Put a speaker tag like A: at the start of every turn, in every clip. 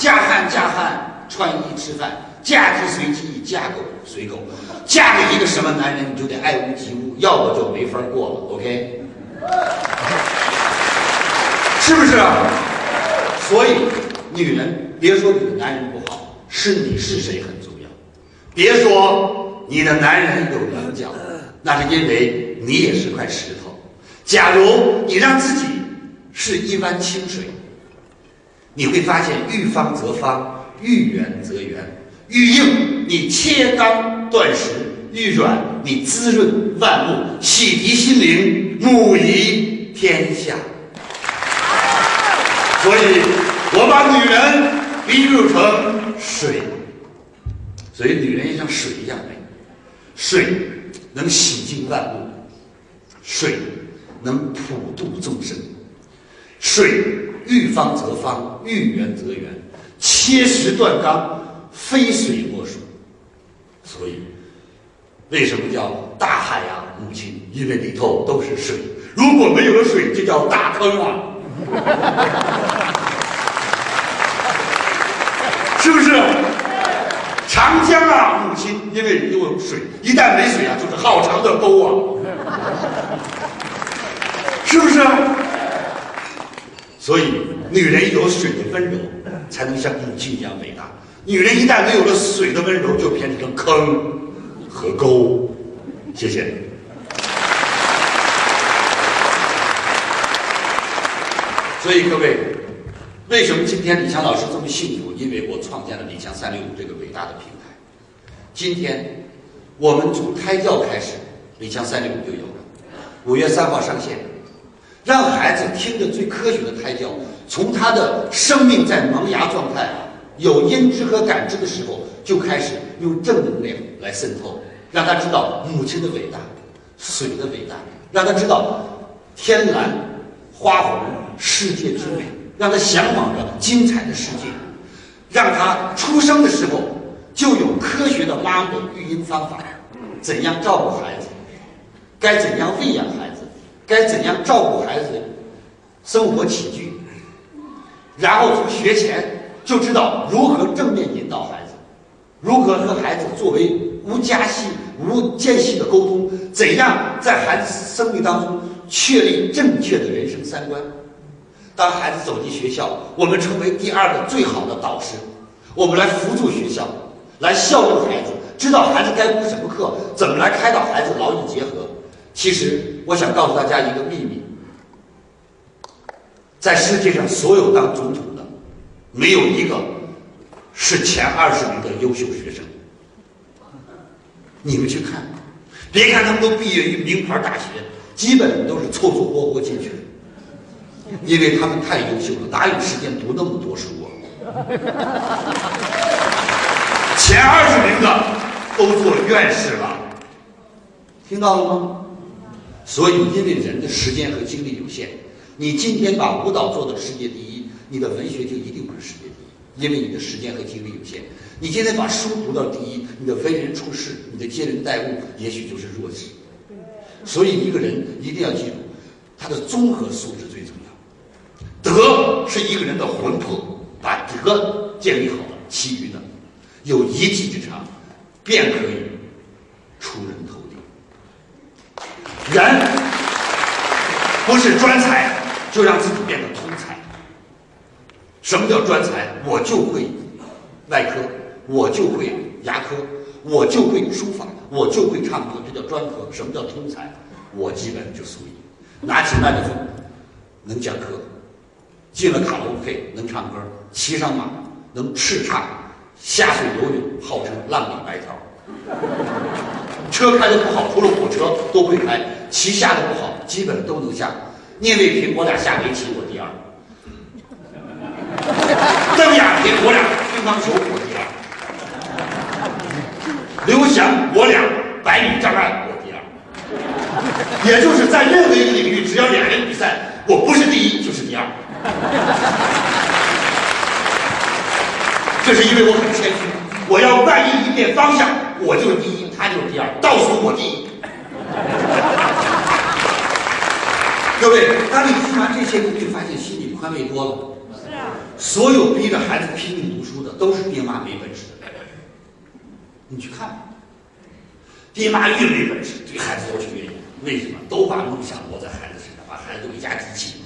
A: 嫁汉嫁汉，穿衣吃饭，嫁鸡随鸡，嫁狗随狗，嫁给一个什么男人，你就得爱屋及乌，要不就没法过了。OK，是不是？所以，女人别说你的男人不好，是你是谁很重要。别说你的男人有棱角，那是因为你也是块石头。假如你让自己是一湾清水，你会发现遇方则方，遇圆则圆。遇硬你切钢断石，遇软你滋润万物，洗涤心灵，母仪天下。所以，我把女人比喻成水，所以女人也像水一样美。水能洗净万物，水能普度众生。水遇方则方，遇圆则圆，切石断钢，非水莫属。所以，为什么叫大海呀，母亲？因为里头都是水。如果没有了水，就叫大坑啊！是不是？长江啊，母亲，因为里有水，一旦没水啊，就是好长的沟啊，是不是？所以，女人有水的温柔，才能像母亲一样伟大。女人一旦没有了水的温柔，就变成了坑和沟。谢谢。所以各位，为什么今天李强老师这么幸福？因为我创建了李强三六五这个伟大的平台。今天，我们从胎教开始，李强三六五就有了。五月三号上线，让孩子听着最科学的胎教，从他的生命在萌芽状态有音知和感知的时候，就开始用正能量来渗透，让他知道母亲的伟大，水的伟大，让他知道天蓝花红。世界之美，让他向往着精彩的世界，让他出生的时候就有科学的妈的育婴方法，怎样照顾孩子，该怎样喂养孩子，该怎样照顾孩子生活起居，然后从学前就知道如何正面引导孩子，如何和孩子作为无间隙、无间隙的沟通，怎样在孩子生命当中确立正确的人生三观。当孩子走进学校，我们成为第二个最好的导师，我们来辅助学校，来孝顺孩子，知道孩子该补什么课，怎么来开导孩子劳逸结合。其实，我想告诉大家一个秘密，在世界上所有当总统的，没有一个是前二十名的优秀学生。你们去看，别看他们都毕业于名牌大学，基本都是凑凑合合进去的。因为他们太优秀了，哪有时间读那么多书啊？前二十名的都做院士了，听到了吗？所以，因为人的时间和精力有限，你今天把舞蹈做到世界第一，你的文学就一定不是世界第一，因为你的时间和精力有限。你今天把书读到第一，你的为人处事、你的接人待物，也许就是弱智。所以，一个人一定要记住，他的综合素质最重要。德是一个人的魂魄，把德建立好了，其余的有一技之长，便可以出人头。人不是专才，就让自己变得通才。什么叫专才？我就会外科，我就会牙科，我就会书法，我就会唱歌，这叫专科。什么叫通才？我基本就属于拿起麦克风能讲课。进了卡拉 OK 能唱歌，骑上马能叱咤，下水游泳号称浪里白条。车开的不好，除了火车都会开，棋下的不好，基本都能下。聂卫平我俩下围棋我第二，邓亚萍我俩乒乓球我第二，刘翔我俩百米障碍我第二。也就是在任何一个领域，只要俩人比赛，我不是第一就是第二。这是因为我很谦虚，我要万一一变方向，我就是第一，他就是第二，倒数我第一。各位，当你听完这些，你会发现心里宽慰多了。
B: 是啊。
A: 所有逼着孩子拼命读书的，都是爹妈没本事的。你去看吧，爹妈越没本事，对孩子要求越严。为什么？都把梦想落在孩子身上，把孩子为家机器。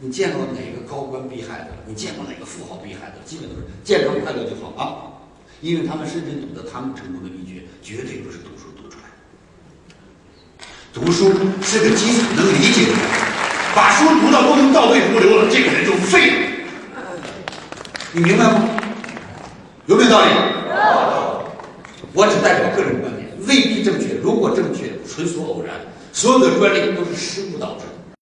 A: 你见过哪个高官逼孩子？你见过哪个富豪逼孩子？基本都是健康快乐就好啊，因为他们深深懂得，他们成功的秘诀绝对不是读书读出来的。读书是个基础，能理解的人，把书读到都能倒背如流了，这个人就废了。你明白吗？有没有道理？我只代表个人观点，未必正确。如果正确，纯属偶然。所有的专利都是失误导致。